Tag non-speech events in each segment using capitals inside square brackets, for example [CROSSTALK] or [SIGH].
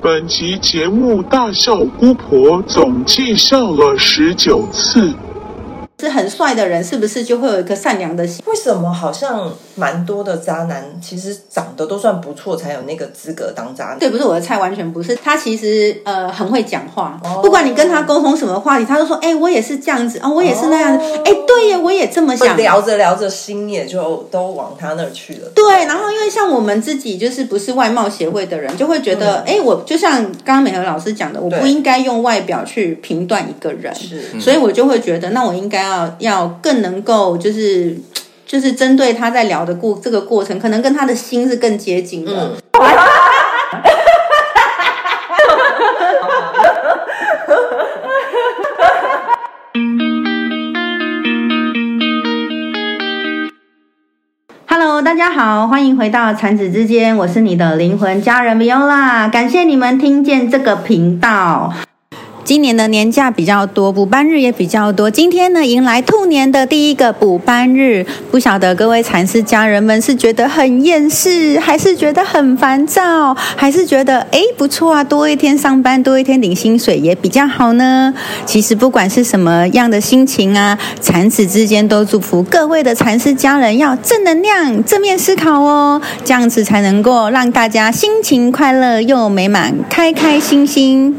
本集节目大笑姑婆总计笑了十九次。是很帅的人，是不是就会有一颗善良的心？为什么好像蛮多的渣男其实长得都算不错，才有那个资格当渣男？对，不是我的菜，完全不是。他其实呃很会讲话，哦不管你跟他沟通什么话题，他都说：“哎、我也是这样子哦，我也是那样子。哦哎、对呀，我也这么想。”聊着聊着心也就都往他那儿去了。对，然后因为像我们自己就是不是外貌协会的人，就会觉得，哎、我就像刚刚美和老师讲的，我不应该用外表去评断一个人，是所以我就会觉得，那我应该要要更能够就是。就是针对他在聊的过这个过程，可能跟他的心是更接近的。嗯 [LAUGHS] Hello，大家好，欢迎回到产子之间，我是你的灵魂家人 Viola，感谢你们听见这个频道。今年的年假比较多，补班日也比较多。今天呢，迎来兔年的第一个补班日，不晓得各位禅师家人们是觉得很厌世，还是觉得很烦躁，还是觉得诶不错啊，多一天上班，多一天领薪水也比较好呢？其实不管是什么样的心情啊，禅子之间都祝福各位的禅师家人要正能量、正面思考哦，这样子才能够让大家心情快乐又美满，开开心心。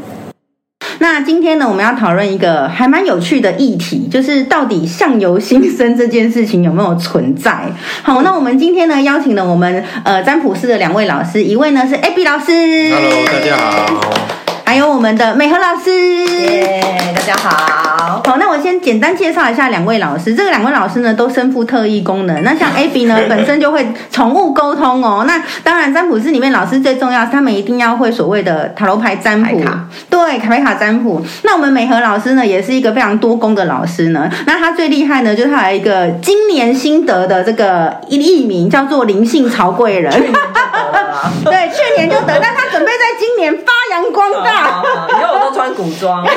那今天呢，我们要讨论一个还蛮有趣的议题，就是到底相由心生这件事情有没有存在？好，那我们今天呢，邀请了我们呃占卜师的两位老师，一位呢是 AB 老师 Hello，大家好。还有我们的美和老师。耶，大家好。好，那我先简单介绍一下两位老师。这个两位老师呢，都身负特异功能。那像 [LAUGHS] Abby 呢，本身就会宠物沟通哦。那当然，占卜师里面老师最重要，他们一定要会所谓的塔罗牌占卜对卡，对，牌卡占卜。那我们美和老师呢，也是一个非常多功的老师呢。那他最厉害呢，就是他有一个今年新得的这个艺名，叫做灵性曹贵人。[LAUGHS] 对，去年就得，但他准备在今年发扬光大。以后我都穿古装。[LAUGHS]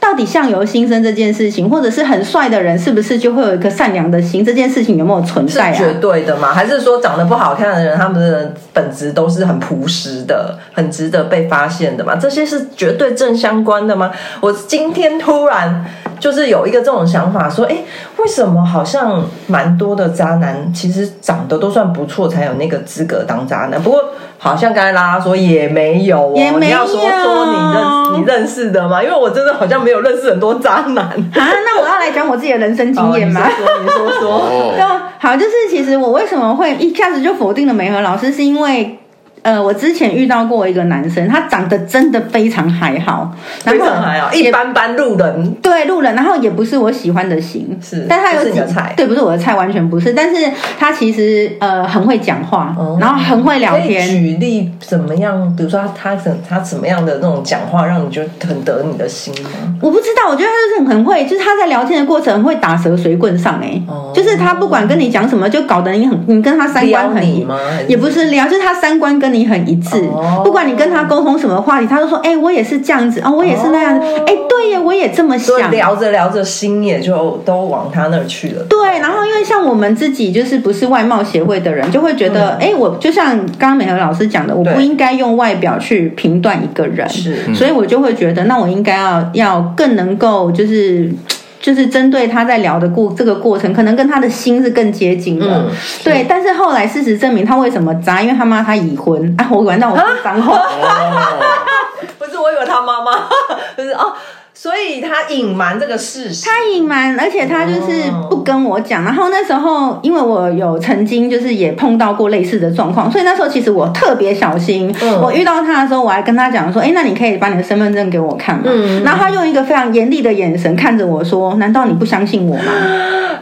到底相由心生这件事情，或者是很帅的人，是不是就会有一颗善良的心？这件事情有没有存是在绝啊？对的吗？还是说长得不好看的人，他们的本质都是很朴实的，很值得被发现的嘛？这些是绝对正相关的吗？我今天突然就是有一个这种想法，说，哎，为什么好像蛮多的渣男其实长得都算不错，才有那个资格当渣男？不过好像刚才拉拉说也没有哦，也没有你要说说你认你认识的吗？因为我真的好像没有认识很多渣男。啊，那我要来讲我自己的人生经验吗？哦你说说，你说说。哦，[LAUGHS] 就好，就是其实我为什么会一下子就否定了美和老师，是因为。呃，我之前遇到过一个男生，他长得真的非常还好，然非后常还好，一般般路人对路人，然后也不是我喜欢的型，是但他有几菜对，不是我的菜，完全不是。但是他其实呃很会讲话，哦然后很会聊天，举例怎么样？比如说他他怎他怎么样的那种讲话，让你觉得很得你的心吗？我不知道，我觉得他就是很会，就是他在聊天的过程很会打蛇随棍上、欸，哦就是他不管跟你讲什么，就搞得你很，你跟他三观很你吗也不是聊，就是他三观跟你很一致，哦不管你跟他沟通什么话题，他都说，哎、我也是这样子，哦，我也是那样子，哦哎、对呀，我也这么想。聊着聊着心也就都往他那儿去了。对，然后因为像我们自己就是不是外貌协会的人，就会觉得，哎、我就像刚刚美和老师讲的，我不应该用外表去评断一个人，是所以我就会觉得，那我应该要要更能够就是。就是针对他在聊的过这个过程，可能跟他的心是更接近的，嗯对。但是后来事实证明，他为什么渣？因为他妈他已婚啊！我玩到，我说脏话。哦，[LAUGHS] 不是我以为他妈妈就是哦，所以他隐瞒这个事实。他隐瞒，而且他就是不跟我讲。然后那时候，因为我有曾经就是也碰到过类似的状况，所以那时候其实我特别小心。嗯我遇到他的时候，我还跟他讲说：“哎，那你可以把你的身份证给我看吗？”嗯然后他用一个非常严厉的眼神看着我说：“难道你不相信我吗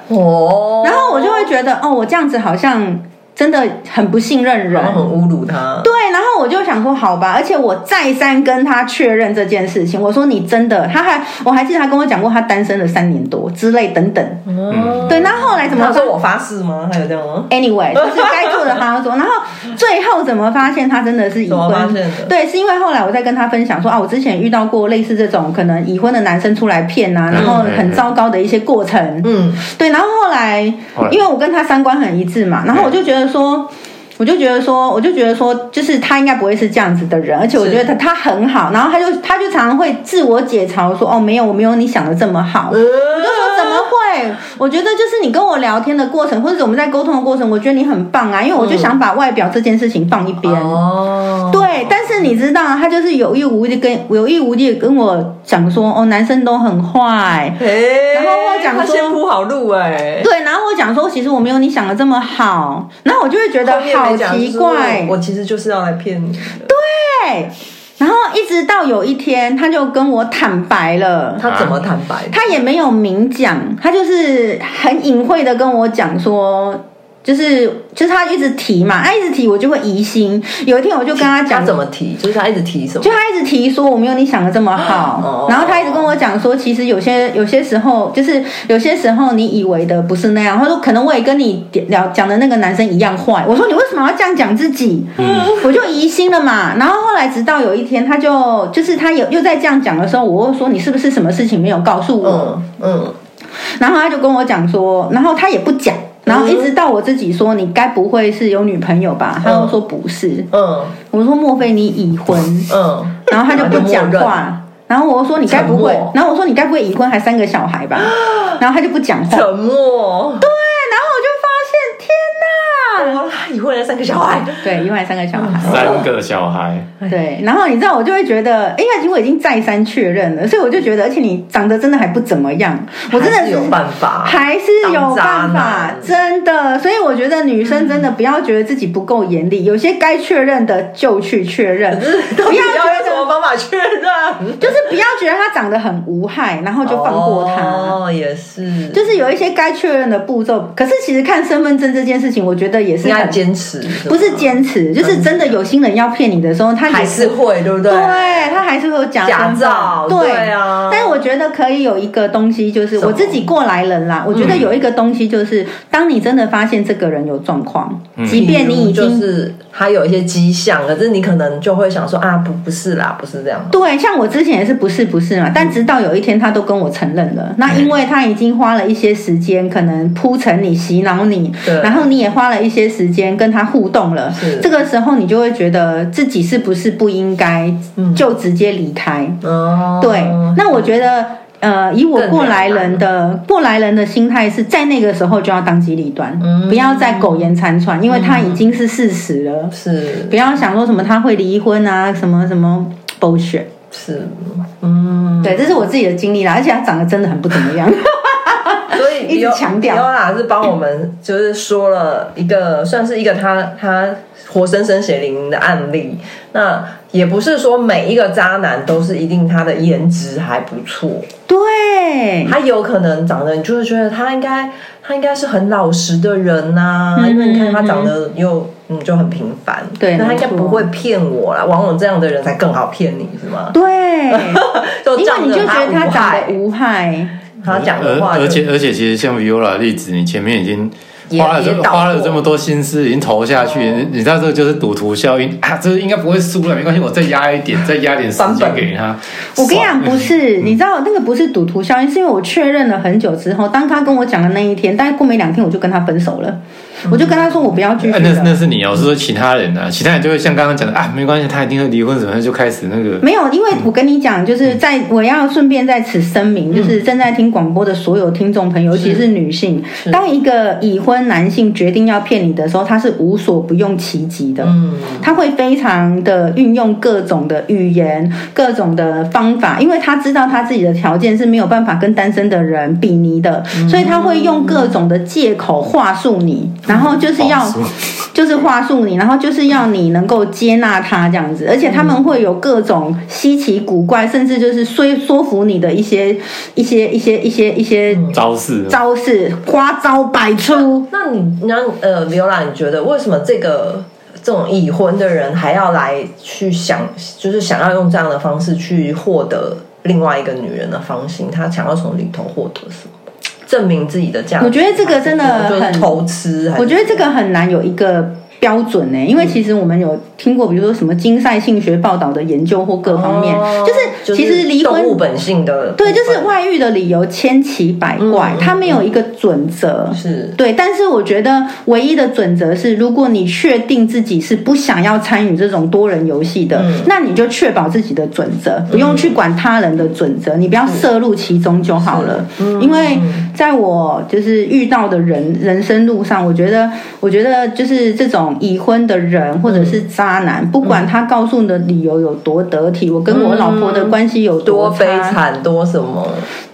哦？”然后我就会觉得，哦，我这样子好像真的很不信任人然。后很侮辱他。对，然后我就想说，好吧，而且我再三跟他确认这件事情，我说你真的，他还我还记得他跟我讲过，他单身了三年多之类等等。嗯，对，那后来怎么他说我发誓吗？还有这样吗？？Anyway，就是该做的他要做，然后最后怎么发现他真的是已婚现的？对，是因为后来我在跟他分享说啊，我之前遇到过类似这种可能已婚的男生出来骗啊，然后很糟糕的一些过程。嗯，对，然后后来因为我跟他三观很一致嘛，然后我就觉得说。我就觉得说，我就觉得说，就是他应该不会是这样子的人，而且我觉得他他很好，然后他就他就常常会自我解嘲说，哦，没有，我没有你想的这么好。我就说怎么会？我觉得就是你跟我聊天的过程，或者我们在沟通的过程，我觉得你很棒啊，因为我就想把外表这件事情放一边。哦，对，但是你知道，他就是有意无意地跟有意无意地跟我讲说，哦，男生都很坏。嘿然后我讲他说先铺好路哎、对，然后我讲说，其实我没有你想的这么好，然后我就会觉得好奇怪。我其实就是要来骗你的。对，然后一直到有一天，他就跟我坦白了。他怎么坦白？他也没有明讲，他就是很隐晦的跟我讲说，就是就是他一直提嘛，他一直提我就会疑心。有一天我就跟他讲他怎么提？就是他一直提什么就？他一直提说我没有你想的这么好，哦然后他一直跟我讲说，其实有些有些时候，就是有些时候你以为的不是那样。他说可能我也跟你聊讲的那个男生一样坏。我说你为什么要这样讲自己？我就疑心了嘛。然后后来直到有一天，他就就是他有又在这样讲的时候，我又说你是不是什么事情没有告诉我？嗯嗯，然后他就跟我讲说，然后他也不讲。然后一直到我自己说，你该不会是有女朋友吧？他又说不是。嗯我说莫非你已婚？嗯，然后他就不讲话。然后我说你该不会？然后我说你该不会已婚还三个小孩吧？[GASPS] 然后他就不讲话。对，沉默。然后我就发现，天哪！哇，他已婚了三个小孩，对，因为三个小孩。三个小孩，对，然后你知道，我就会觉得，哎呀，我已经再三确认了，所以我就觉得，而且你长得真的还不怎么样，我真的是有办法，还是有办法，真的。所以我觉得女生真的不要觉得自己不够严厉，有些该确认的就去确认，不要要用什么方法确认？就是不要觉得他长得很无害，然后就放过他。哦，也是，就是有一些该确认的步骤，可是其实看身份证这件事情，我觉得也是应该很坚持，不是坚持，就是真的有心人要骗你的时候，他还是会，对不对？对他还是会有假假造对。对啊。但是我觉得可以有一个东西，就是我自己过来人啦。我觉得有一个东西，就是当你真的发现这个人有状况，即便你已就经是他有一些迹象，可是你可能就会想说啊，不不是啦，不是这样。对，像我之前也是不是不是嘛，但直到有一天他都跟我承认了，那因为他已经花了一些时间，可能铺陈你、洗脑你，然后你也花了一些时间跟他互动了是，这个时候你就会觉得自己是不是不应该就直接离开？哦，对，那我觉得。呃，以我更过来人的过来人的心态是在那个时候就要当机立断，嗯不要再苟延残喘，因为他已经是事实了。是不要想说什么他会离婚啊，什么什么 bullshit。是，嗯，对，这是我自己的经历啦，而且他长得真的很不怎么样。[LAUGHS] 所以一直强调。尤娜是帮我们就是说了一个算是一个他他活生生血淋淋的案例。那也不是说每一个渣男都是一定他的颜值还不错，对，他有可能长得你就是觉得他应该他应该是很老实的人呐、嗯因为你看他长得又嗯就很平凡，对那他应该不会骗我啦。往往这样的人才更好骗你是吗？对，[LAUGHS] 就因为你就觉得他无害，他讲的话就，而而且而且，其实像 Viola 的例子，你前面已经花了花了这么多心思，已经投下去，哦你你知道这个就是赌徒效应啊，这应该不会输了，没关系，我再压一点，再压点时间给他。我跟你讲，不是，你知道那个不是赌徒效应，是因为我确认了很久之后，当他跟我讲的那一天，大概过没两天，我就跟他分手了。我就跟他说，我不要继续哎，那是那。是你哦，我是说其他人啊，其他人就会像刚刚讲的啊，没关系，他一定会离婚，什么就开始那个没有，因为我跟你讲，就是在我要顺便在此声明，就是正在听广播的所有听众朋友，尤其是女性，当一个已婚男性决定要骗你的时候，他是无所不用其极的。嗯，他会非常的运用各种的语言、各种的方法，因为他知道他自己的条件是没有办法跟单身的人比拟的，所以他会用各种的借口话术你，然后就是要就是话术你，然后就是要你能够接纳他这样子，而且他们会有各种稀奇古怪，甚至就是说说服你的一些一些一些一些一些招式，招式，花招百出。那你那呃，刘兰，你觉得为什么这个这种已婚的人还要来去想，就是想要用这样的方式去获得另外一个女人的芳心？他想要从里头获得什么？证明自己的价值？我觉得这个真的很偷吃。我觉得这个很难有一个标准呢、因为其实我们有听过，比如说什么经赛性学报道的研究或各方面，哦就是其实离婚物本性的对，就是外遇的理由千奇百怪，嗯它没有一个准则。是对，但是我觉得唯一的准则是，如果你确定自己是不想要参与这种多人游戏的，嗯那你就确保自己的准则，不用去管他人的准则，你不要涉入其中就好了。嗯因为在我就是遇到的人人生路上，我觉得，我觉得就是这种已婚的人或者是渣男，不管他告诉你的理由有多得体，我跟我老婆的关系有差多悲惨多什么，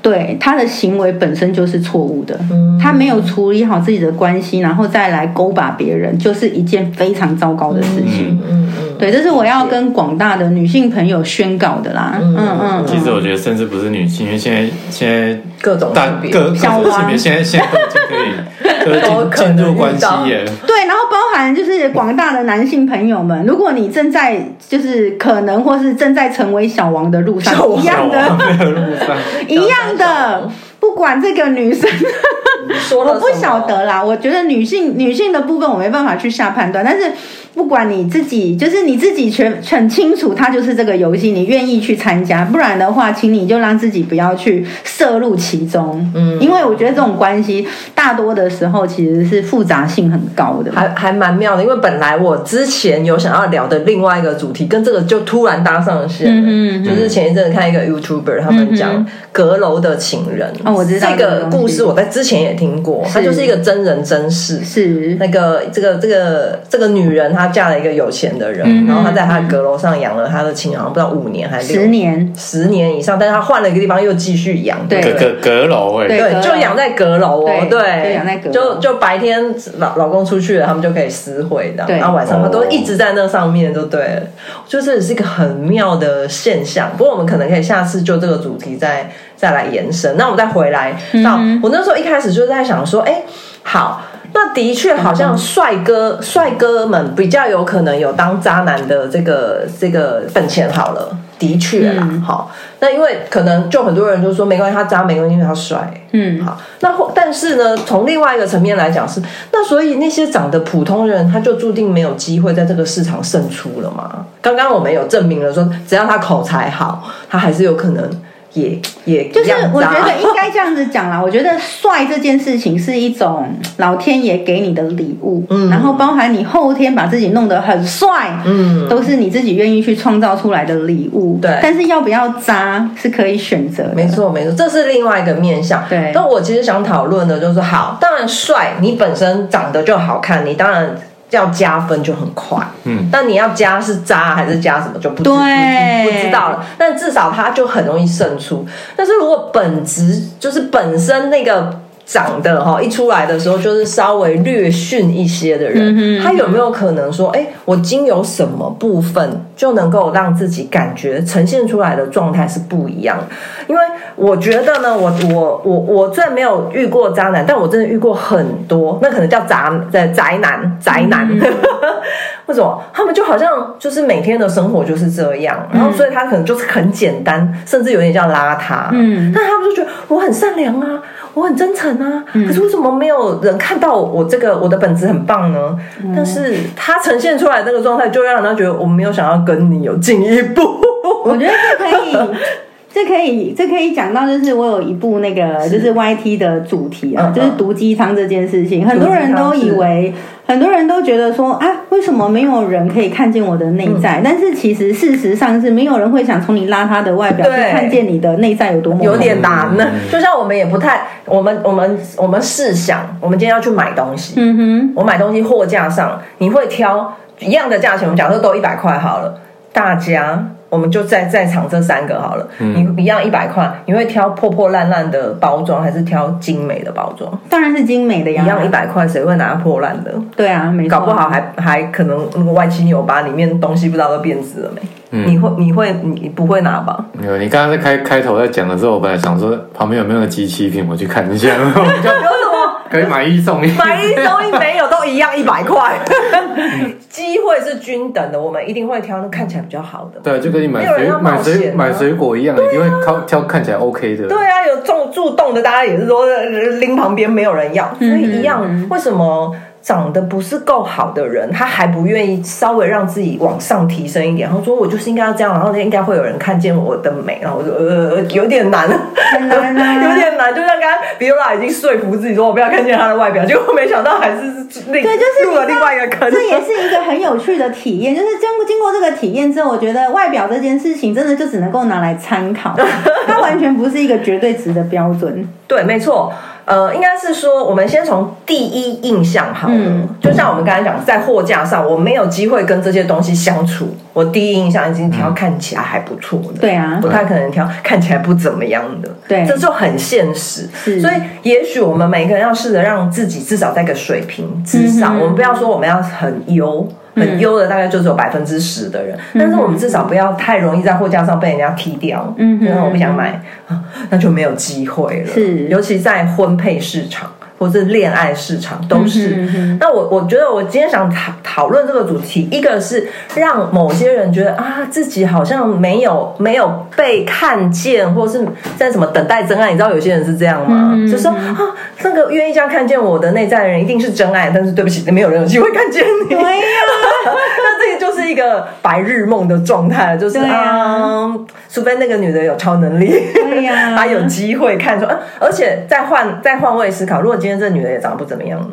对他的行为本身就是错误的，嗯。他没有处理好自己的关系，然后再来勾把别人，就是一件非常糟糕的事情。嗯嗯，对，这是我要跟广大的女性朋友宣告的啦。嗯。嗯其实我觉得甚至不是女性，因为现在现在各种大性别各各小王种性别，现在现在都已经可以 [LAUGHS] 进入关系耶。对，然后包含就是广大的男性朋友们，如果你正在就是可能或是正在成为小王的路上一样的，路上，[LAUGHS] 一样的，不管这个女生。[LAUGHS] 我不晓得啦，我觉得女性女性的部分我没办法去下判断，但是不管你自己，就是你自己全很清楚，它就是这个游戏，你愿意去参加，不然的话，请你就让自己不要去涉入其中，嗯，因为我觉得这种关系大多的时候其实是复杂性很高的，还还蛮妙的，因为本来我之前有想要聊的另外一个主题，跟这个就突然搭上线了。嗯就是前一阵子看一个 YouTuber，他们讲阁楼的情人。哦我知道这这个故事，我在之前也听过，是。它就是一个真人真事。是。那个这个这个这个女人，她嫁了一个有钱的人，嗯然后她在她的阁楼上养了她的情人，好像不知道五年还是十年，十年以上，但是她换了一个地方又继续养，对。阁阁阁楼哎，对，就养在阁楼哦，对养在阁就就白天老老公出去了，他们就可以私会的，对。然后晚上他都哦一直在那上面，就对了。我觉得这也是一个很妙的现象。不过我们可能可以下次就这个主题再再来延伸。那我们再回来到、我那时候一开始就在想说，哎，好。那的确，好像帅哥帅哥们比较有可能有当渣男的这个这个本钱。好了，的确啦，嗯好。那因为可能就很多人就说没关系，他渣没关系，因为他帅。嗯，好，那或但是呢，从另外一个层面来讲是，那所以那些长得普通人，他就注定没有机会在这个市场胜出了嘛？刚刚我们有证明了说，只要他口才好，他还是有可能也也就是我觉得应该这样子讲啦。我觉得帅这件事情是一种老天爷给你的礼物，嗯然后包含你后天把自己弄得很帅，嗯，都是你自己愿意去创造出来的礼物。对但是要不要渣是可以选择的。没错，没错，这是另外一个面向。对但我其实想讨论的就是，好，当然帅，你本身长得就好看，你当然要加分就很快。嗯，但你要加是渣还是加什么就不知对不不知道了。但至少它就很容易胜出。但是如果本质就是本身那个。长得哈一出来的时候就是稍微略逊一些的人，他有没有可能说，哎，我经由什么部分就能够让自己感觉呈现出来的状态是不一样的？因为我觉得呢，我我我我虽然没有遇过渣男，但我真的遇过很多，那可能叫宅在宅男宅男。[LAUGHS] 为什么？他们就好像就是每天的生活就是这样，然后所以他可能就是很简单，甚至有点叫邋遢。嗯但他们就觉得我很善良啊，我很真诚啊，可是为什么没有人看到我这个我的本质很棒呢？但是他呈现出来的那个状态，就让人家觉得我没有想要跟你有进一步。我觉得这可以，这可以，这可以讲到，就是我有一部那个就是 YT 的主题啊，就是毒鸡汤这件事情，很多人都以为，很多人都觉得说啊，为什么没有人可以看见我的内嗯。在？但是其实事实上是没有人会想从你邋遢的外表去看见你的内在有多么有点难。呢嗯。就像我们也不太，我们我们我们试想，我们今天要去买东西，嗯哼，我买东西货架上，你会挑一样的价钱，我们假设都一百块好了，大家。我们就在在场这三个好了，你一样一百块，你会挑破破烂烂的包装，还是挑精美的包装？当然是精美的呀，一样一百块，谁会拿破烂的？对啊，没错，搞不好还还可能那个歪七扭八，里面东西不知道都变质了没？嗯你会你会你不会拿吧？没有，你刚刚在开开头在讲的时候，我本来想说旁边有没有机器品，我去看一下，然后我就有什么？可以买一送一。买一送一没有，都一样一百块。机会是均等的，我们一定会挑那看起来比较好的。对，就跟你买水买水买水果一样，一定会挑挑看起来 OK 的。对啊，有种住洞的，大家也是说呃拎旁边没有人要，所以一样。为什么长得不是够好的人，他还不愿意稍微让自己往上提升一点，然后说我就是应该要这样，然后应该会有人看见我的美，然后我就呃有点难，很难啊 [LAUGHS] 有点难。就像刚刚比欧拉已经说服自己说我不要看见他的外表，结果没想到还是另对，就是入了另外一个坑。这也是一个很有趣的体验。就是经经过这个体验之后，我觉得外表这件事情真的就只能够拿来参考，它完全不是一个绝对值的标准。[LAUGHS] 对，没错。呃，应该是说，我们先从第一印象好了。嗯就像我们刚才讲，在货架上，我没有机会跟这些东西相处，我第一印象已经挑看起来还不错的，对啊不太可能挑看起来不怎么样的，对这就很现实。是所以也许我们每个人要试着让自己至少在个水平之上，嗯我们不要说我们要很优。很优的大概就只有百分之十的人，但是我们至少不要太容易在货架上被人家踢掉。嗯哼然后我不想买，啊 [LAUGHS] 那就没有机会了。是尤其在婚配市场或是恋爱市场都是。嗯哼嗯那我我觉得我今天想讨讨论这个主题，一个是让某些人觉得啊自己好像没有没有被看见，或是在什么等待真爱。你知道有些人是这样吗？嗯就说啊那个愿意这样看见我的内在的人一定是真爱，但是对不起，没有人有机会看见你。对呀、[LAUGHS] 是一个白日梦的状态，就是对啊啊，除非那个女的有超能力，对呀 [LAUGHS] 她有机会看出，啊而且再换再换位思考，如果今天这女的也长得不怎么样呢？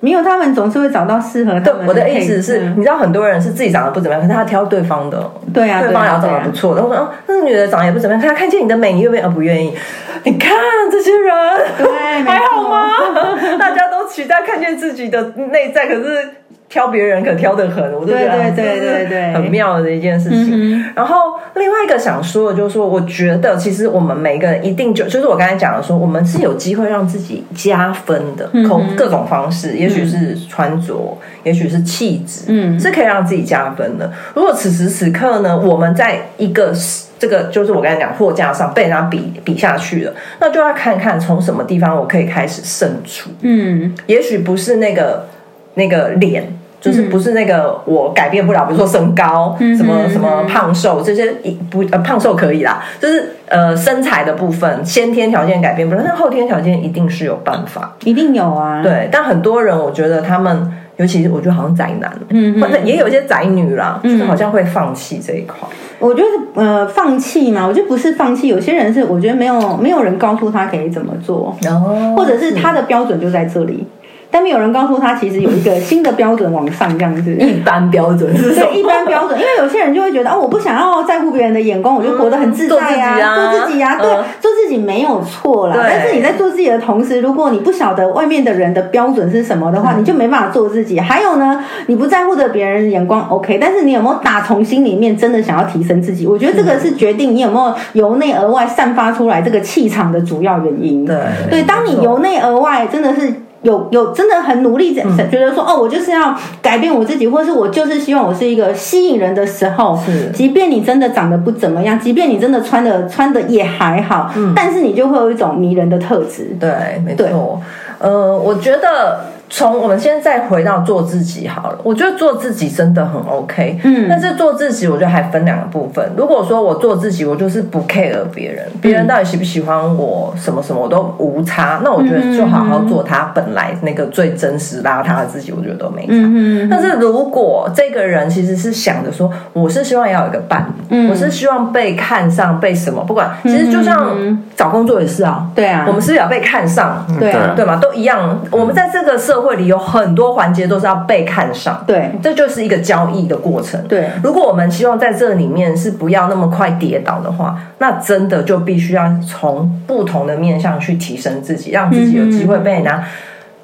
没有，他们总是会找到适合他对，我的意思是，你知道很多人是自己长得不怎么样，可是他挑对方的，对啊，对方也要长得不错。然后我说，哦，那个女的长得也不怎么样，可她看见你的美，你愿不愿意？呃，不愿意。你看这些人，对还好错吗？[LAUGHS] 大家都期待看见自己的内在，可是挑别人可挑得很，我就觉得对对对对对很妙的一件事情。嗯然后另外一个想说的就是说，我觉得其实我们每个人一定就就是我刚才讲的说，我们是有机会让自己加分的，嗯从各种方式，也许是穿着，也许是气质，嗯是可以让自己加分的。如果此时此刻呢，我们在一个这个就是我刚才讲货架上被人家比比下去了，那就要看看从什么地方我可以开始胜出。嗯，也许不是那个那个脸。就是嗯。不是那个我改变不了，比如说身高、什么嗯什么胖瘦这些一不呃胖瘦可以啦，就是呃身材的部分先天条件改变不了，但后天条件一定是有办法。一定有啊。，对，但很多人我觉得他们，尤其是我觉得好像宅男，嗯或者也有一些宅女啦，嗯。就是好像会放弃这一块。我觉得呃，放弃嘛，我觉得不是放弃，有些人是我觉得没有没有人告诉他可以怎么做，然后或者是。他的标准就在这里，但没有人告诉他其实有一个新的标准往上这样子。一般标准是什么？对一般标准，因为有些人就会觉得哦，我不想要在乎别人的眼光，我就活得很自在啊，嗯做自己啊做自己啊，对嗯，做自己没有错啦。但是你在做自己的同时，如果你不晓得外面的人的标准是什么的话，嗯你就没办法做自己。还有呢，你不在乎的别人的眼光，OK，但是你有没有打从心里面真的想要提升自己？我觉得这个是决定你有没有由内而外散发出来这个气场的主要原因。对对，当你由内而外真的是有有真的很努力，在觉得说哦，我就是要改变我自己，或是我就是希望我是一个吸引人的时候，是即便你真的长得不怎么样，即便你真的穿的穿的也还好，嗯但是你就会有一种迷人的特质。对，没错。呃，我觉得从我们现在回到做自己好了，我觉得做自己真的很 OK。嗯。但是做自己，我觉得还分两个部分。如果说我做自己，我就是不 care 别人，别人到底喜不喜欢我，什么什么我都无差。那我觉得就好好做他本来那个最真实邋遢的自己，我觉得都没差。嗯但是如果这个人其实是想着说，我是希望要有一个伴，嗯。我是希望被看上，被什么，不管，其实就像找工作也是啊，对啊。我们是不是也要被看上，对啊。对嘛，都一样。我们在这个社会里有很多环节都是要被看上，对这就是一个交易的过程。对如果我们希望在这里面是不要那么快跌倒的话，那真的就必须要从不同的面向去提升自己，让自己有机会被人家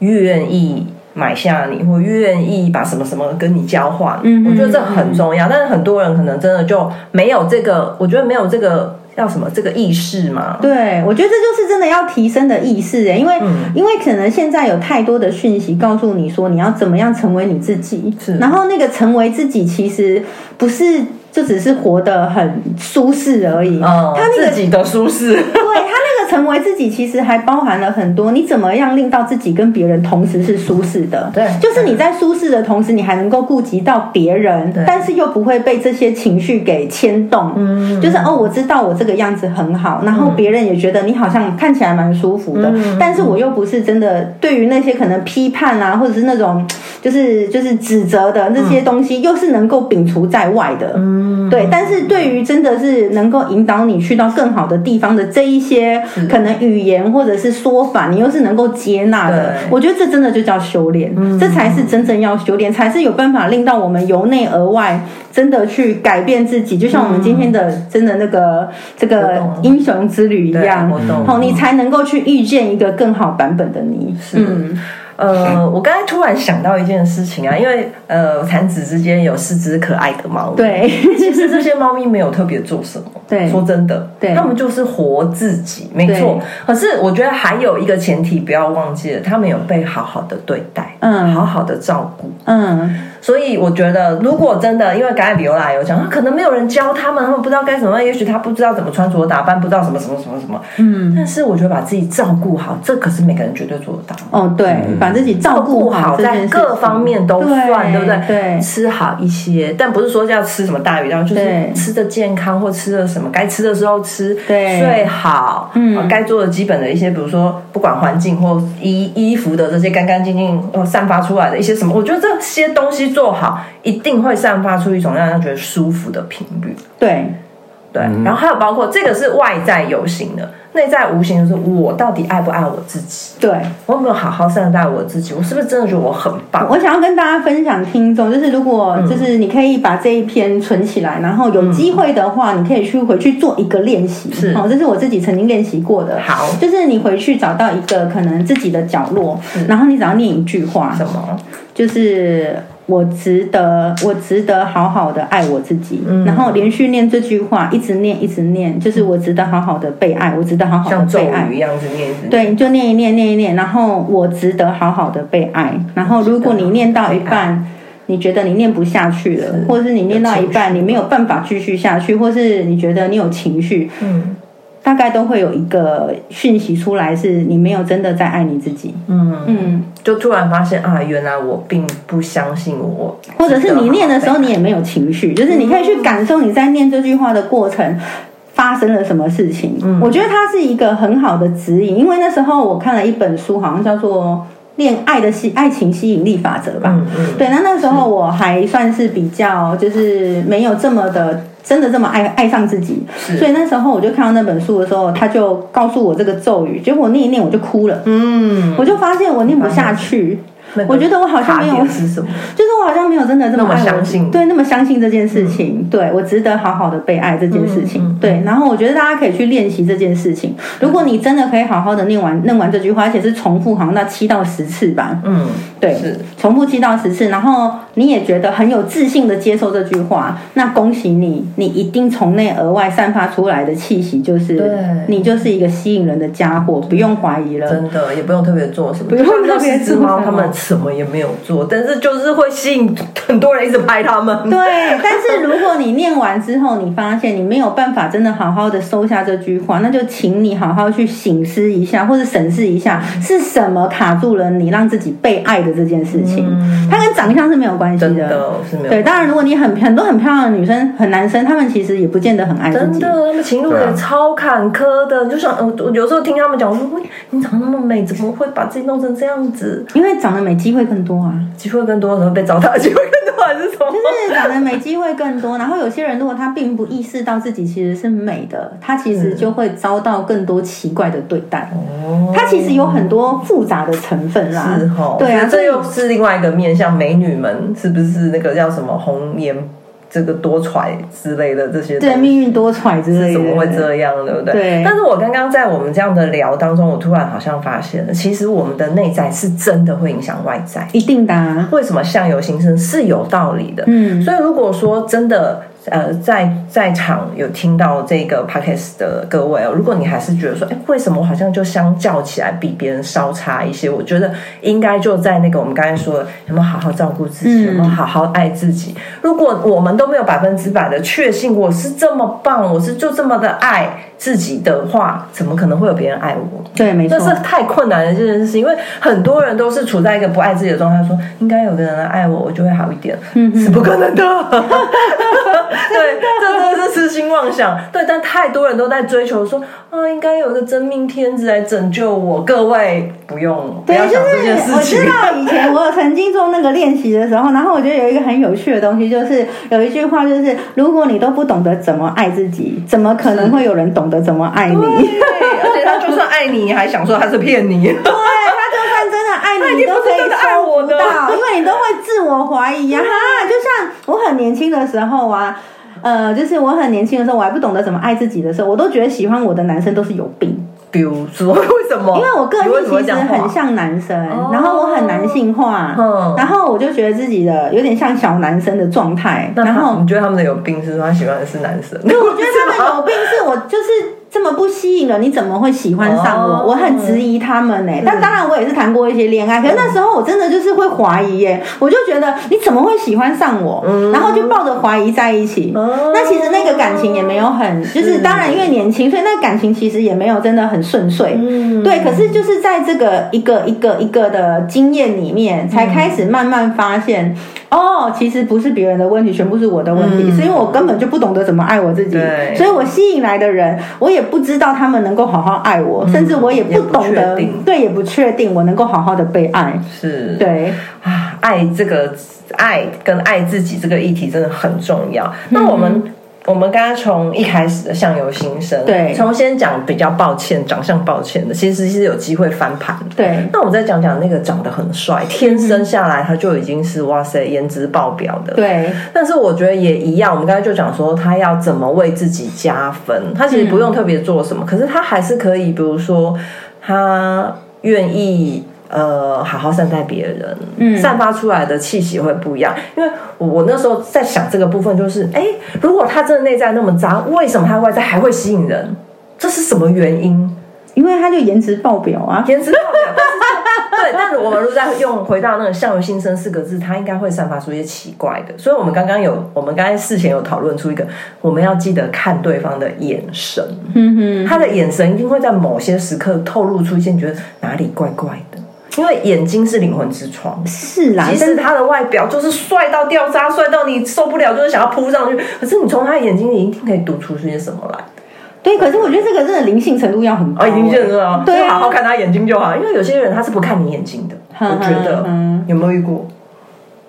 愿意。买下你，或愿意把什么什么跟你交换，嗯我觉得这很重要。但是很多人可能真的就没有这个，我觉得没有这个叫什么这个意识嘛。对，我觉得这就是真的要提升的意识诶，因为、嗯。因为可能现在有太多的讯息告诉你说你要怎么样成为你自己是，然后那个成为自己其实不是就只是活得很舒适而已，嗯，他那个自己的舒适，成成为自己其实还包含了很多，你怎么样令到自己跟别人同时是舒适的？对就是你在舒适的同时，你还能够顾及到别人，但是又不会被这些情绪给牵动。嗯就是哦，我知道我这个样子很好，然后别人也觉得你好像看起来蛮舒服的，嗯但是我又不是真的对于那些可能批判啊，或者是那种就是就是指责的那些东西，又是能够摒除在外的。嗯，对，但是对于真的是能够引导你去到更好的地方的这一些可能语言或者是说法，你又是能够接纳的。我觉得这真的就叫修炼，这才是真正要修炼，才是有办法令到我们由内而外真的去改变自己，就像我们今天的真的那个这个英雄之旅一样。好，你才能够去遇见一个更好版本的你。嗯，呃，我刚才突然想到一件事情啊，因为呃，产子之间有四只可爱的猫，，对，其实这些猫咪没有特别做什么，[LAUGHS] 对。说真的，对。它们就是活自己，没错。可是我觉得还有一个前提不要忘记了，它们有被好好的对待，嗯。好好的照顾。嗯，所以我觉得，如果真的，因为刚才比欧拉有讲，可能没有人教他们，他们不知道该怎么，也许他不知道怎么穿着打扮，不知道什么什么什么什么。嗯，但是我觉得把自己照顾好，这可是每个人绝对做得到。哦，对，把自己照顾好，在各方面都算，对不对？对，吃好一些，但不是说要吃什么大鱼大肉，就是吃的健康或吃的什么，该吃的时候吃，对，睡好，嗯，该做的基本的一些，比如说不管环境或衣衣服的这些干干净净，呃，散发出来的一些什么，我觉得这些东西做好，一定会散发出一种让人觉得舒服的频率。对。对，然后还有包括这个是外在有形的，内在无形就是我到底爱不爱我自己？对我有没有好好善待我自己？我是不是真的觉得我很棒？我想要跟大家分享，听众就是如果就是你可以把这一篇存起来，然后有机会的话，你可以去回去做一个练习。是哦，这是我自己曾经练习过的。好就是你回去找到一个可能自己的角落，然后你只要念一句话，什么？就是。我值得，我值得好好的爱我自己，嗯然后连续念这句话，一直念，一直念，就是我值得好好的被爱，我值得好好的被爱语一。样子念。对，你就念一念，念一念，然后我值得好好的被爱。然后如果你念到一半，你觉得你念不下去了，或者是你念到一半你没有办法继续下去，或是你觉得你有情绪，嗯大概都会有一个讯息出来，是你没有真的在爱你自己。嗯，嗯，就突然发现啊，原来我并不相信我，或者是你念的时候你也没有情绪，就是你可以去感受你在念这句话的过程。发生了什么事情？嗯我觉得它是一个很好的指引，因为那时候我看了一本书，好像叫做《恋爱的吸爱情吸引力法则》吧。嗯嗯，对，那那时候我还算是比较，就是没有这么的真的这么爱爱上自己，所以那时候我就看到那本书的时候，他就告诉我这个咒语，结果念一念我就哭了，嗯，我就发现我念不下去。那个我觉得我好像没有是什么？就是我好像没有真的这么爱我那么相信。对，那么相信这件事情，对我值得好好的被爱这件事情，嗯嗯对。然后我觉得大家可以去练习这件事情。如果你真的可以好好的念完念完这句话，而且是重复，好像到七到十次吧，嗯，对是，重复七到十次，然后你也觉得很有自信的接受这句话，那恭喜你，你一定从内而外散发出来的气息就是对，你就是一个吸引人的家伙，不用怀疑了。真的也不用特别做什么，不用特别就像那四只猫，做什么。它们什么也没有做，但是就是会吸引很多人一直拍他们。[LAUGHS] 对，但是如果你念完之后，你发现你没有办法真的好好的收下这句话，那就请你好好去醒思一下，或者审视一下是什么卡住了你让自己被爱的这件事情。它跟长相是没有关系真的是没有对，当然，如果你很很多很漂亮的女生、很男生，他们其实也不见得很爱自己。真的，他们情路也超坎坷的。就像呃我有时候听他们讲，我说喂，你长那么美，怎么会把自己弄成这样子？因为长得美机会更多啊，机会更多，然后被糟蹋的机会更多，还是什么？就是长得美机会更多。然后有些人如果他并不意识到自己其实是美的，他其实就会遭到更多奇怪的对待。哦他其实有很多复杂的成分啦，是哦，对啊，这又是另外一个面向，美女们是不是那个叫什么红颜这个多舛之类的这些？对命运多舛之类的，怎么会这样，对不对？对但是我刚刚在我们这样的聊当中，我突然好像发现了，其实我们的内在是真的会影响外在。一定的、啊，为什么相由心生是有道理的？嗯，所以如果说真的呃，在在场有听到这个 podcast 的各位哦，如果你还是觉得说，哎，为什么我好像就相较起来比别人稍差一些？我觉得应该就在那个我们刚才说的，有没有好好照顾自己，有没有好好爱自己？如果我们都没有百分之百的确信我是这么棒，我是就这么的爱自己的话，怎么可能会有别人爱我？对，没错这，是太困难的这件事情，因为很多人都是处在一个不爱自己的状态，说应该有个人来爱我，我就会好一点，嗯是不可能的。[LAUGHS] 对，这真的是痴心妄想。对，但太多人都在追求说啊，应该有个真命天子来拯救我。各位不用不要想这件是我事情知。道以前我曾经做那个练习的时候，然后我觉得有一个很有趣的东西，就是有一句话，就是如果你都不懂得怎么爱自己，怎么可能会有人懂得怎么爱你？对，而且他就算爱你，还想说他是骗你。[LAUGHS] 你，都可以不是真的爱我的因为你都会自我怀疑呀、哈，就像我很年轻的时候啊。呃，就是我很年轻的时候，我还不懂得怎么爱自己的时候，我都觉得喜欢我的男生都是有病，比如说，为什么？因为我个性其实很像男生，哦然后我很男性化，嗯然后我就觉得自己的有点像小男生的状态，然后你觉得他们的有病是说他喜欢的是男生？对，我觉得他们有病，是我就是这么不吸引人，你怎么会喜欢上我？哦。我很质疑他们呢、但当然，我也是谈过一些恋爱，可是那时候我真的就是会怀疑耶、我就觉得你怎么会喜欢上我？然后就抱着怀疑在一起。哦。那其实那个感情也没有很，就是当然因为年轻，所以那个感情其实也没有真的很顺遂。对，可是就是在这个一个一个一个的经验里面，才开始慢慢发现，哦，其实不是别人的问题，全部是我的问题，是因为我根本就不懂得怎么爱我自己，所以我吸引来的人，我也不知道他们能够好好爱我，甚至我也不懂得对，也不确定我能够好好的被爱。是，对，啊，爱这个爱跟爱自己这个议题真的很重要。那我们。我们刚刚从一开始的相由心生，对从先讲比较抱歉，长相抱歉的，其实是有机会翻盘的。对，那我们再讲讲那个长得很帅，天生下来他就已经是哇塞颜值爆表的。对，但是我觉得也一样，我们刚才就讲说他要怎么为自己加分，他其实不用特别做什么，可是他还是可以，比如说他愿意。呃，好好善待别人，嗯散发出来的气息会不一样。因为我我那时候在想这个部分，就是，哎，如果他真的内在那么渣，为什么他外在还会吸引人？这是什么原因？因为他就颜值爆表啊。颜值爆表，[LAUGHS] 对，但是我们如果再用回到那个“相由心生”四个字，它应该会散发出一些奇怪的。所以，我们刚刚有，我们刚才事前有讨论出一个，我们要记得看对方的眼神，嗯哼，他的眼神一定会在某些时刻透露出一些你觉得哪里怪怪的，因为眼睛是灵魂之窗。是啦，即使他的外表就是帅到掉渣，帅到你受不了，就是想要扑上去，可是你从他眼睛里一定可以读出些什么来。对，可是我觉得这个真的灵性程度要很高、哦，已经认了，对啊就好好看他眼睛就好。因为有些人他是不看你眼睛的，哼我觉得哼有没有遇过？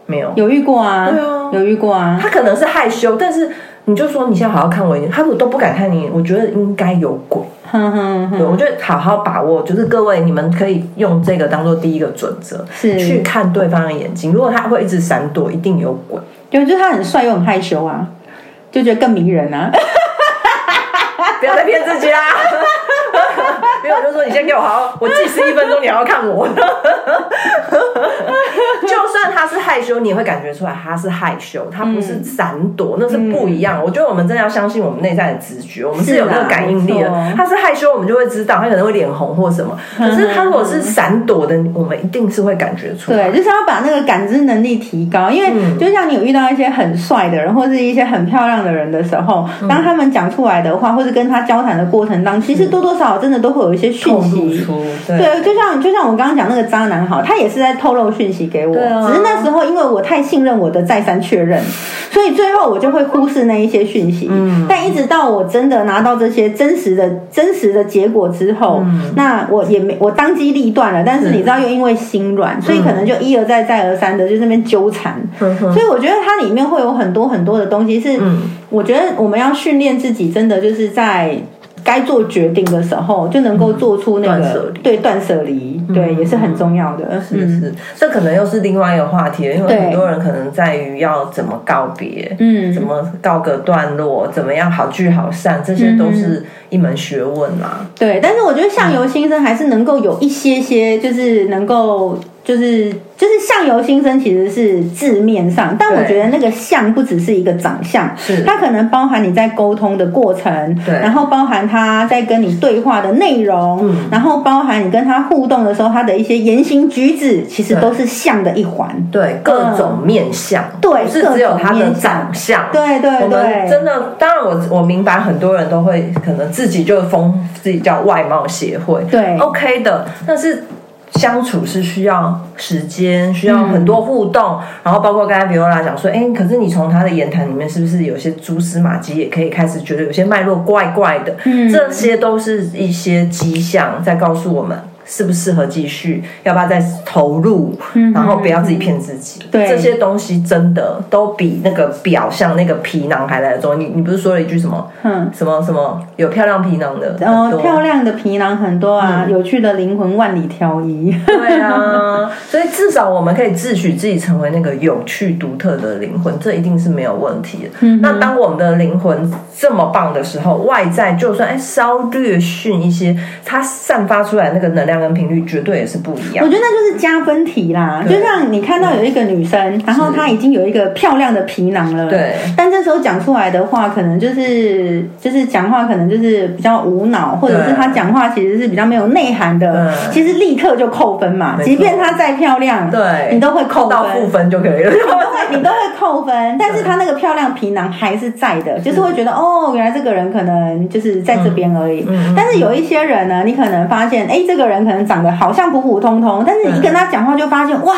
没有，有遇过啊，对啊有遇过啊。他可能是害羞，但是你就说你现在好好看我一眼，他如果都不敢看你，我觉得应该有鬼。哼哼对，哼，我觉得好好把握，就是各位你们可以用这个当做第一个准则，是去看对方的眼睛。如果他会一直闪躲，一定有鬼。对，就是他很帅又很害羞啊，就觉得更迷人啊。[LAUGHS] 不要再骗自己啦！没有，就说你先给我好好，我计时一分钟，你还要看我。[LAUGHS] 就算他是害羞，你也会感觉出来他是害羞，他不是闪躲，那是不一样。我觉得我们真的要相信我们内在的直觉，我们是有那个感应力的他是害羞，我们就会知道他可能会脸红或什么。可是他如果是闪躲的，我们一定是会感觉出来。对，就是要把那个感知能力提高，因为嗯就像你有遇到一些很帅的人，或是一些很漂亮的人的时候，嗯当他们讲出来的话，或是跟他交谈的过程当中，其实多多少少真的都会有一些讯息。出对对，就像就像我刚刚讲那个渣男好，他也是在透露讯息给我，啊只是那时候因为我太信任我的再三确认，所以最后我就会忽视那一些讯息。嗯但一直到我真的拿到这些真实的真实的结果之后，嗯那我也没我当机立断了，但是你知道又因为心软，所以可能就一而再再而三的就那边纠缠。嗯哼所以我觉得它里面会有很多很多的东西是，嗯我觉得我们要训练自己，真的就是在。该做决定的时候，就能够做出那个、对断舍离，对，也是很重要的。嗯是是，这可能又是另外一个话题了，因为很多人可能在于要怎么告别，嗯。怎么告个段落，怎么样好聚好散，这些都是一门学问啦。对，但是我觉得相由心生还是能够有一些些，就是能够就是就是相由心生，其实是字面上，但我觉得那个相不只是一个长相，是。它可能包含你在沟通的过程，对。然后包含他在跟你对话的内容，嗯。然后包含你跟他互动的时候，他的一些言行举止，其实都是相的一环。对各种面相，对不是只有他的长相，对对我们对，真的，当然我我明白很多人都会可能自己就封自己叫外貌协会，对，OK 的，但是。相处是需要时间，需要很多互动，然后包括刚才比欧拉讲说，哎，可是你从他的言谈里面，是不是有些蛛丝马迹，也可以开始觉得有些脉络怪怪的？嗯这些都是一些迹象在告诉我们适不适合继续，要不要再投入，然后不要自己骗自己。嗯对这些东西真的都比那个表象那个皮囊还来得重要。你你不是说了一句什么？嗯。什么什么有漂亮皮囊的？然后很多漂亮的皮囊很多啊，嗯有趣的灵魂万里挑一。对啊，[LAUGHS] 所以至少我们可以自诩自己成为那个有趣独特的灵魂，这一定是没有问题的。嗯那当我们的灵魂这么棒的时候，外在就算哎稍略逊一些，它散发出来那个能量跟频率绝对也是不一样我。觉得那就是加分题啦，就像你看到有一个女生，然后她已经有一个漂亮的皮囊了，对，但这时候讲出来的话，可能就是就是讲话可能就是比较无脑，或者是她讲话其实是比较没有内涵的对，其实立刻就扣分嘛，即便她再漂亮，对，你都会扣扣到负分。分就可以了。你都会你都会扣分，但是她那个漂亮皮囊还是在的，就是会觉得哦，原来这个人可能就是在这边而已。但是有一些人呢，你可能发现，哎，这个人可能长得好像普普通通，但是你一跟他讲话就发现，哇，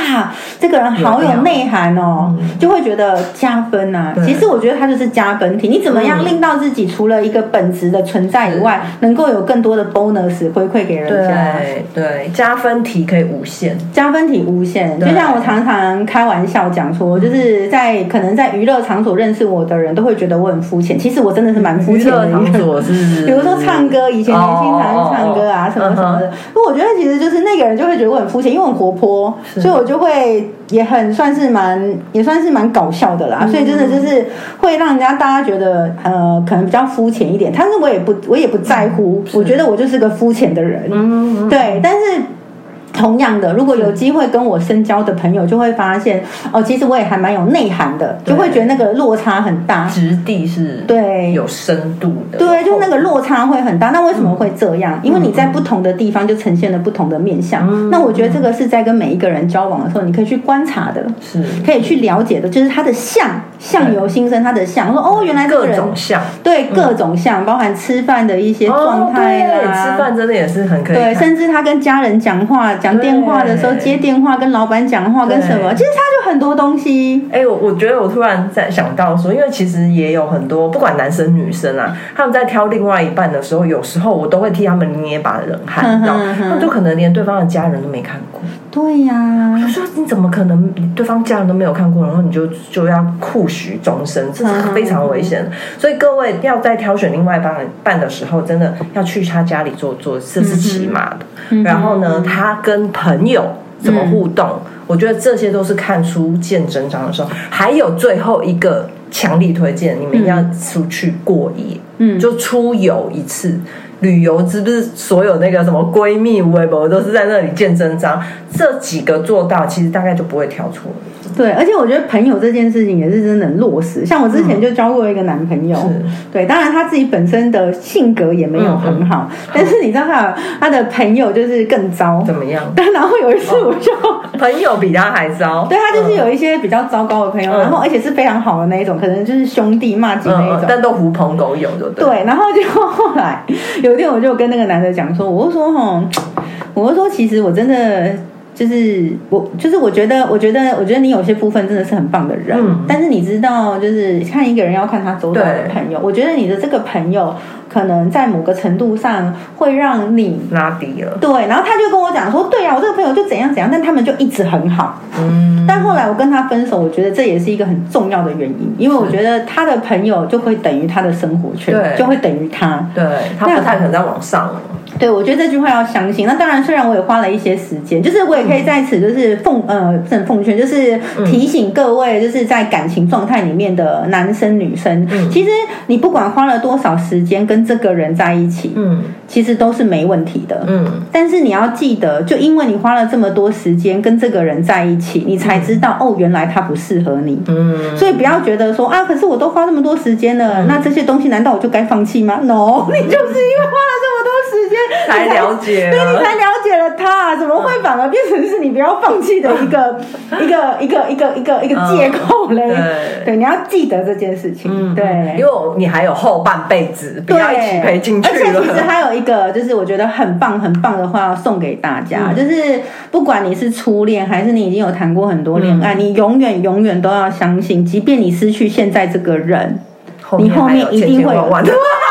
这个人好有内涵哦，就会觉得加分呐、对其实我觉得他就是加分题，你怎么样令到自己除了一个本质的存在以外，能够有更多的 bonus 回馈给人家。对对，加分题可以无限。加分题无限，就像我常常开玩笑讲说，就是在可能在娱乐场所认识我的人都会觉得我很肤浅，其实我真的是蛮肤浅的。场所是，[LAUGHS] 比如说唱歌，以前年轻常唱歌啊，哦什么什么的。不过我觉得其实就是那个人就会觉得我很肤浅，因为我很活泼，所以我就会也很算是蛮也算是蛮搞笑的啦。嗯所以真的就是会让人家大家觉得呃可能比较肤浅一点，但是我也不我也不在乎，我觉得我就是个肤浅的人。嗯，对，但是。同样的，如果有机会跟我深交的朋友，就会发现哦，其实我也还蛮有内涵的，就会觉得那个落差很大。质地是对有深度的，对，就那个落差会很大。那为什么会这样？因为你在不同的地方就呈现了不同的面相。嗯那我觉得这个是在跟每一个人交往的时候，你可以去观察的，是可以去了解的，就是他的相，相由心生，他的相。说哦，原来这个各人种相对各种相，包含吃饭的一些状态哦对啦，吃饭真的也是很可以对，甚至他跟家人讲话、讲电话的时候接电话，跟老板讲话，跟什么，其实他就很多东西。哎、我我觉得我突然在想到说，因为其实也有很多不管男生女生啊，他们在挑另外一半的时候，有时候我都会替他们捏把冷汗，哼你知道吗哼哼他们就可能连对方的家人都没看过。对呀、我说你怎么可能对方家人都没有看过，然后你就就要酷许终身，这是非常危险的。所以各位要在挑选另外一半伴的时候，真的要去他家里坐坐，这是起码的。嗯然后呢，他跟朋友怎么互动，我觉得这些都是看书见真章的时候。还有最后一个强力推荐，你们一定要出去过夜，嗯就出游一次。旅游是不是所有那个什么闺蜜、微博都是在那里见真章？这几个做到，其实大概就不会挑错了。对，而且我觉得朋友这件事情也是真的很落实。像我之前就交过一个男朋友，是对，当然他自己本身的性格也没有很好，但是你知道他他的朋友就是更糟。怎么样？[LAUGHS] 但然后有一次我就。[LAUGHS] 朋友比他还糟。对他就是有一些比较糟糕的朋友，嗯然后而且是非常好的那一种，可能就是兄弟骂街那一嗯，种。但都狐朋狗友，就对。对，然后就后来有一天，我就跟那个男的讲说，我就说哈，我就说其实我真的就是我就是我觉得，我觉得我觉得你有些部分真的是很棒的人，嗯。但是你知道，就是看一个人要看他周遭的朋友，我觉得你的这个朋友可能在某个程度上会让你。拉低了。对，然后他就跟我讲说，对啊，我这个朋友就怎样怎样，但他们就一直很好。嗯，但后来我跟他分手，我觉得这也是一个很重要的原因，因为我觉得他的朋友就会等于他的生活圈，对就会等于他。对他不太可能再往上了。对，我觉得这句话要相信。那当然，虽然我也花了一些时间，就是我也可以在此就是奉呃不是奉劝，就是提醒各位，就是在感情状态里面的男生女生，嗯其实你不管花了多少时间跟跟这个人在一起，嗯其实都是没问题的。嗯，但是你要记得，就因为你花了这么多时间跟这个人在一起，你才知道、哦，原来他不适合你。嗯，所以不要觉得说啊，可是我都花这么多时间了，那这些东西难道我就该放弃吗？No，你就是因为花了这么多时间才了解对你才了解了他，怎么会反而变成是你不要放弃的一个 [LAUGHS] 一个一个一个一个一个借口嘞？对对，你要记得这件事情。嗯对，因为你还有后半辈子，不对，要一起赔进去而且其实。还有一个，就是我觉得很棒很棒的话要送给大家，嗯就是不管你是初恋还是你已经有谈过很多恋嗯爱，你永远永远都要相信，即便你失去现在这个人，后你后面一定会有。[LAUGHS]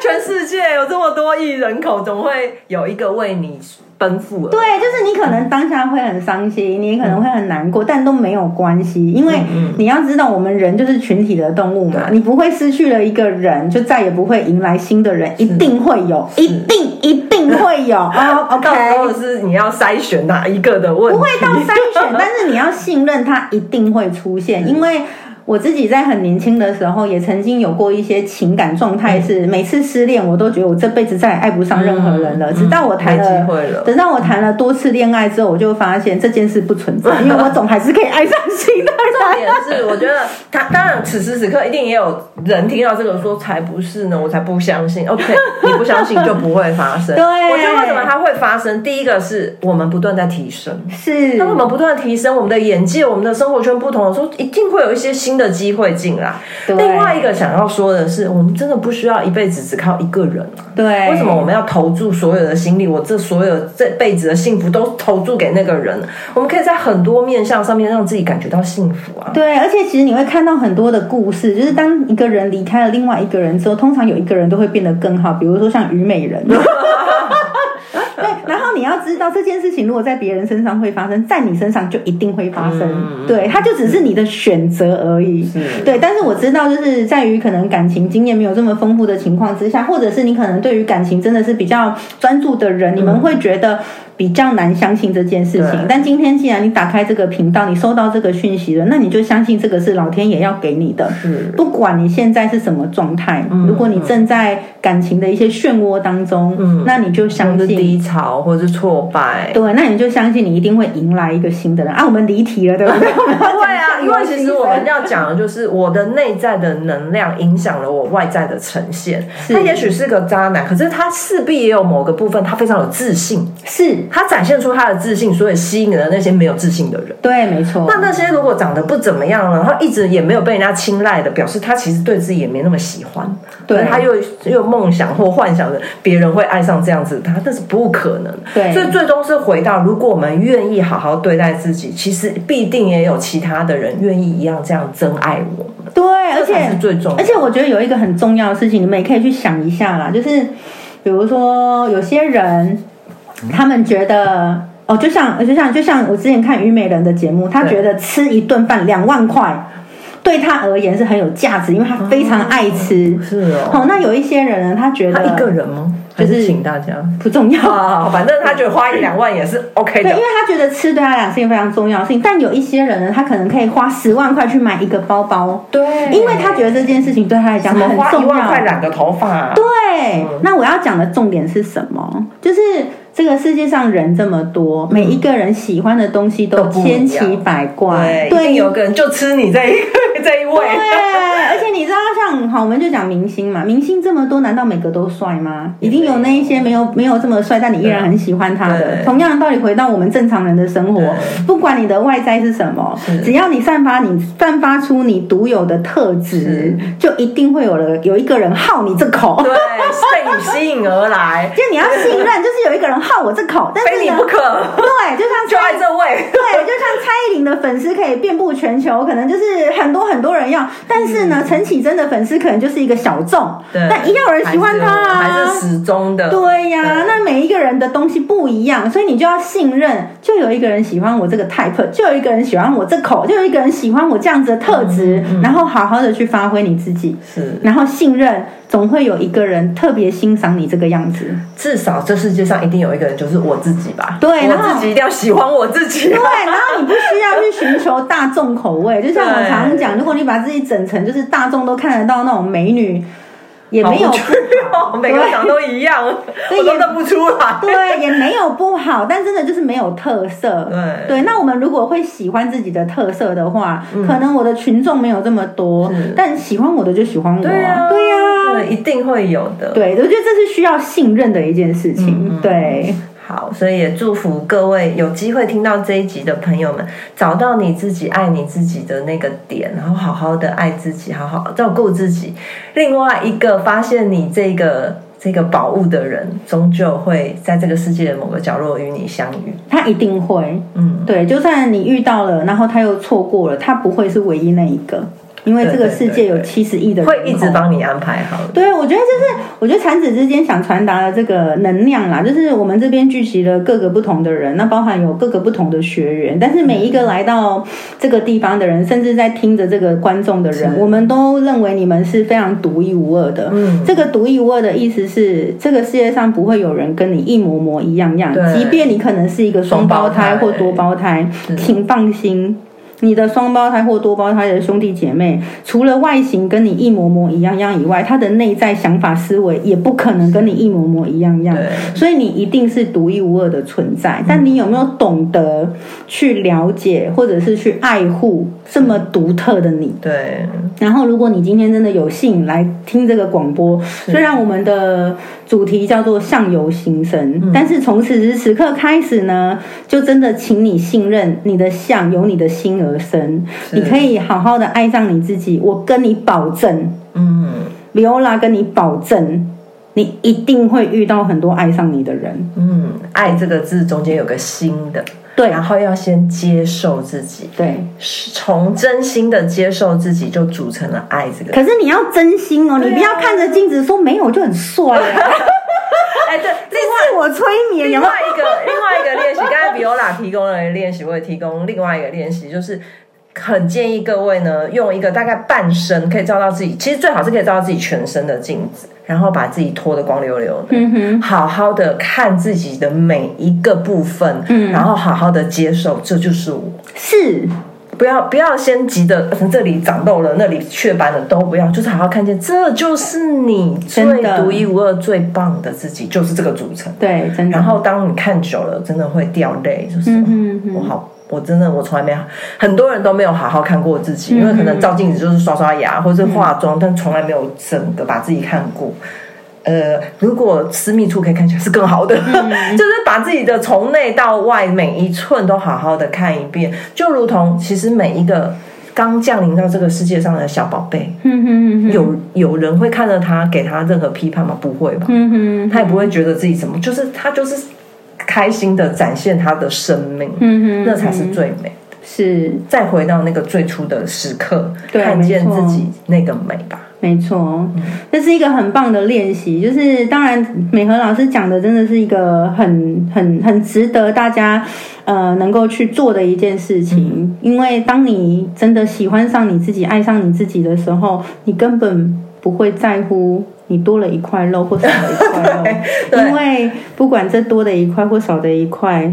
全世界有这么多亿人口，总会有一个为你奔赴而对，就是你可能当下会很伤心，你可能会很难过，但都没有关系，因为嗯你要知道，我们人就是群体的动物嘛，你不会失去了一个人，就再也不会迎来新的人，一定会有，一定一定会有。[LAUGHS] 哦。到时候 OK，是你要筛选哪一个的问题，不会到筛选，但是你要信任他一定会出现，因为。我自己在很年轻的时候，也曾经有过一些情感状态，是每次失恋，我都觉得我这辈子再也爱不上任何人了。嗯直到我谈了机会了等到我谈了多次恋爱之后，我就发现这件事不存在，[LAUGHS] 因为我总还是可以爱上新的重人。[LAUGHS] 点是，我觉得他当然此时此刻一定也有人听到这个说才不是呢，我才不相信。[LAUGHS] OK，你不相信就不会发生。对我觉得为什么它会发生？第一个是我们不断在提升。是，当我们不断地提升我们的眼界、我们的生活圈不同的时候，一定会有一些新的机会进来。另外一个想要说的是，我们真的不需要一辈子只靠一个人啊。对，为什么我们要投注所有的心力？我这所有这辈子的幸福都投注给那个人？我们可以在很多面向上面让自己感觉到幸福啊。对，而且其实你会看到很多的故事，就是当一个人离开了另外一个人之后，通常有一个人都会变得更好，比如说像虞美人。[LAUGHS] 对，然后你要知道这件事情，如果在别人身上会发生，在你身上就一定会发生。嗯对，它就只是你的选择而已。对，但是我知道，就是在于可能感情经验没有这么丰富的情况之下，或者是你可能对于感情真的是比较专注的人，你们会觉得比较难相信这件事情。但今天既然你打开这个频道，你收到这个讯息了，那你就相信这个是老天爷要给你的。是不管你现在是什么状态，如果你正在感情的一些漩涡当中，嗯那你就相信。低潮，或是挫败。对，那你就相信你一定会迎来一个新的人啊！我们离题了，对不对？[LAUGHS] 对啊，讲因为其实我们要讲的就是我的内在的能量影响了我外在的呈现。他也许是个渣男，可是他势必也有某个部分他非常有自信，是他展现出他的自信，所以吸引了那些没有自信的人。对，没错。那那些如果长得不怎么样，然后一直也没有被人家青睐的，表示他其实对自己也没那么喜欢。对他又又梦想或幻想着别人会爱上这样子的他，但是不可能。对所以最终是回到，如果我们愿意好好对待自己，其实必定也有其他的人愿意一样这样真爱我们。对，而且是最重要而且我觉得有一个很重要的事情，你们也可以去想一下啦，就是比如说有些人，他们觉得。哦，就像就像就像我之前看虞美人的节目，他觉得吃一顿饭两万块，对他而言是很有价值，因为他非常爱吃。是哦，哦、那有一些人呢，他觉得他一个人吗？还就是是请大家？不重要，啊，[LAUGHS] 反正他觉得花一两万也是 OK 对，因为。他觉得吃对他来讲是一个非常重要的事情。但有一些人呢，他可能可以花十万块去买一个包包，对，因为他觉得这件事情对他来讲很重要块染个头发？对，那我要讲的重点是什么？就是这个世界上人这么多，每一个人喜欢的东西都千奇百怪。对，有个人就吃你这一 [LAUGHS] 这一位。对，你知道，像好，我们就讲明星嘛，明星这么多，难道每个都帅吗？一定有那一些没有没有这么帅，但你依然很喜欢他的。同样的道理，回到我们正常人的生活，不管你的外在是什么，只要你散发你散发出你独有的特质，就一定会有了有一个人好你这口。对，被你吸引而来，[LAUGHS] 就你要信任，就是有一个人好我这口，但是非你不可，对，就像就爱这位。对，就像蔡依林的粉丝可以遍布全球，可能就是很多很多人要，但是呢，陈绮贞的粉丝可能就是一个小众，对但一定有人喜欢他啊，还是始终的。对呀、对。那每一个人的东西不一样，所以你就要信任，就有一个人喜欢我这个 type，就有一个人喜欢我这口，就有一个人喜欢我这样子的特质，然后好好的去发挥你自己，是。然后信任，总会有一个人特别欣赏你这个样子。至少这世界上一定有一个人就是我自己吧？对然后我自己一定要喜欢我自己。对，然后你不需要去寻求大众口味，[LAUGHS] 就像我对常常讲，如果你把自己整成就是大众都看得到那种美女，也没有 [LAUGHS] 每个长都一样，都认不出来。对，也没有不好，但真的就是没有特色。对对，那我们如果会喜欢自己的特色的话，可能我的群众没有这么多，但喜欢我的就喜欢我对啊，对呀、对，一定会有的。对，我觉得这是需要信任的一件事情。嗯对，好，所以也祝福各位有机会听到这一集的朋友们，找到你自己爱你自己的那个点，然后好好的爱自己，好好照顾自己。另外一个发现你这个这个宝物的人，终究会在这个世界的某个角落与你相遇。他一定会。嗯，对，就算你遇到了，然后他又错过了，他不会是唯一那一个，因为这个世界有七十亿的人会一直口帮你安排好。对，我觉得就是，我觉得产子之间想传达的这个能量啦，就是我们这边聚集了各个不同的人，那包含有各个不同的学员，但是每一个来到这个地方的人，甚至在听着这个观众的人，我们都认为你们是非常独一无二的。嗯这个独一无二的意思是，这个世界上不会有人跟你一模模一样样，即便你可能是一个双胞胎双胞胎或多胞胎，请放心。你的双胞胎或多胞胎的兄弟姐妹，除了外形跟你一模模一样样以外，他的内在想法思维也不可能跟你一模模一样样。所以你一定是独一无二的存在。但你有没有懂得去了解，或者是去爱护这么独特的你？对，然后，如果你今天真的有幸来听这个广播，虽然我们的主题叫做“相由心生”，但是从此时此刻开始呢，就真的请你信任你的相由你的心而生，你可以好好的爱上你自己。我跟你保证。嗯，，Viola 跟你保证，你一定会遇到很多爱上你的人。嗯，爱这个字中间有个心的，对。然后要先接受自己，对，从真心的接受自己，就组成了爱这个。可是你要真心哦，你不要看着镜子说没有就很帅、啊，[LAUGHS] 哎，对，[LAUGHS] 这是我催眠？另外一个另外一个练习，刚才比欧拉提供了练习，我也提供另外一个练习，就是很建议各位呢，用一个大概半身可以照到自己，其实最好是可以照到自己全身的镜子，然后把自己脱得光溜溜的，嗯哼。好好的看自己的每一个部分，嗯然后好好的接受，这就是我。是，不要不要先急的，呃这里长痘了，那里雀斑了，都不要，就是好好看见，这就是你最独一无二、最棒的自己，就是这个组成。对，真的。然后当你看久了，真的会掉泪，就是、嗯我好，我真的我从来没有，很多人都没有好好看过自己，嗯因为可能照镜子就是刷刷牙或者是化妆，但从来没有整个把自己看过。呃，如果私密处可以看起来是更好的，嗯 [LAUGHS] 就是把自己的从内到外每一寸都好好的看一遍，就如同其实每一个刚降临到这个世界上的小宝贝，有有人会看着他给他任何批判吗？不会吧？他也不会觉得自己怎么，就是他就是开心的展现他的生命，嗯哼，那才是最美的。是再回到那个最初的时刻，对看见自己那个美吧。没错，嗯这是一个很棒的练习。就是当然，美和老师讲的真的是一个很很很值得大家呃能够去做的一件事情。嗯因为当你真的喜欢上你自己、爱上你自己的时候，你根本不会在乎。你多了一块肉或少了一块肉，[LAUGHS] 因为不管这多的一块或少的一块，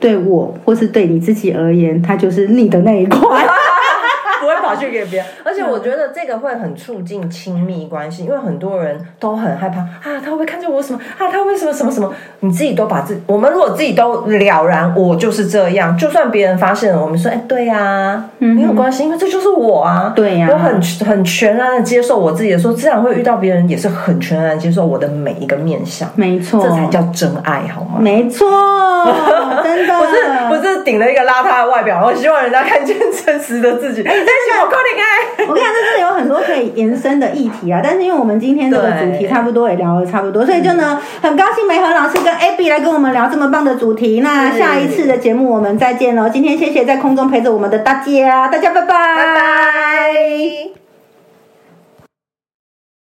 对我或是对你自己而言，它就是你的那一块。[LAUGHS] 不会跑去给别人，而且我觉得这个会很促进亲密关系，因为很多人都很害怕啊，他会不会看见我什么啊？他为什么什么什么？你自己都把自，我们如果自己都了然，我就是这样，就算别人发现了，我们说，哎，对呀、没有关系，因为这就是我啊，对呀我很很全然的接受我自己的时候，自然会遇到别人，也是很全然地接受我的每一个面相，没错，这才叫真爱，好吗？没错，[LAUGHS] 真的不是不是顶了一个邋遢的外表，我希望人家看见真实的自己。哎、真是我扣你爱。我跟你讲，这真的有很多可以延伸的议题啊。但是因为我们今天这个主题差不多也聊的差不多，所以就呢，很高兴梅和老师跟 Abby 来跟我们聊这么棒的主题。那下一次的节目我们再见喽！今天谢谢在空中陪着我们的大家，大家拜拜，拜拜。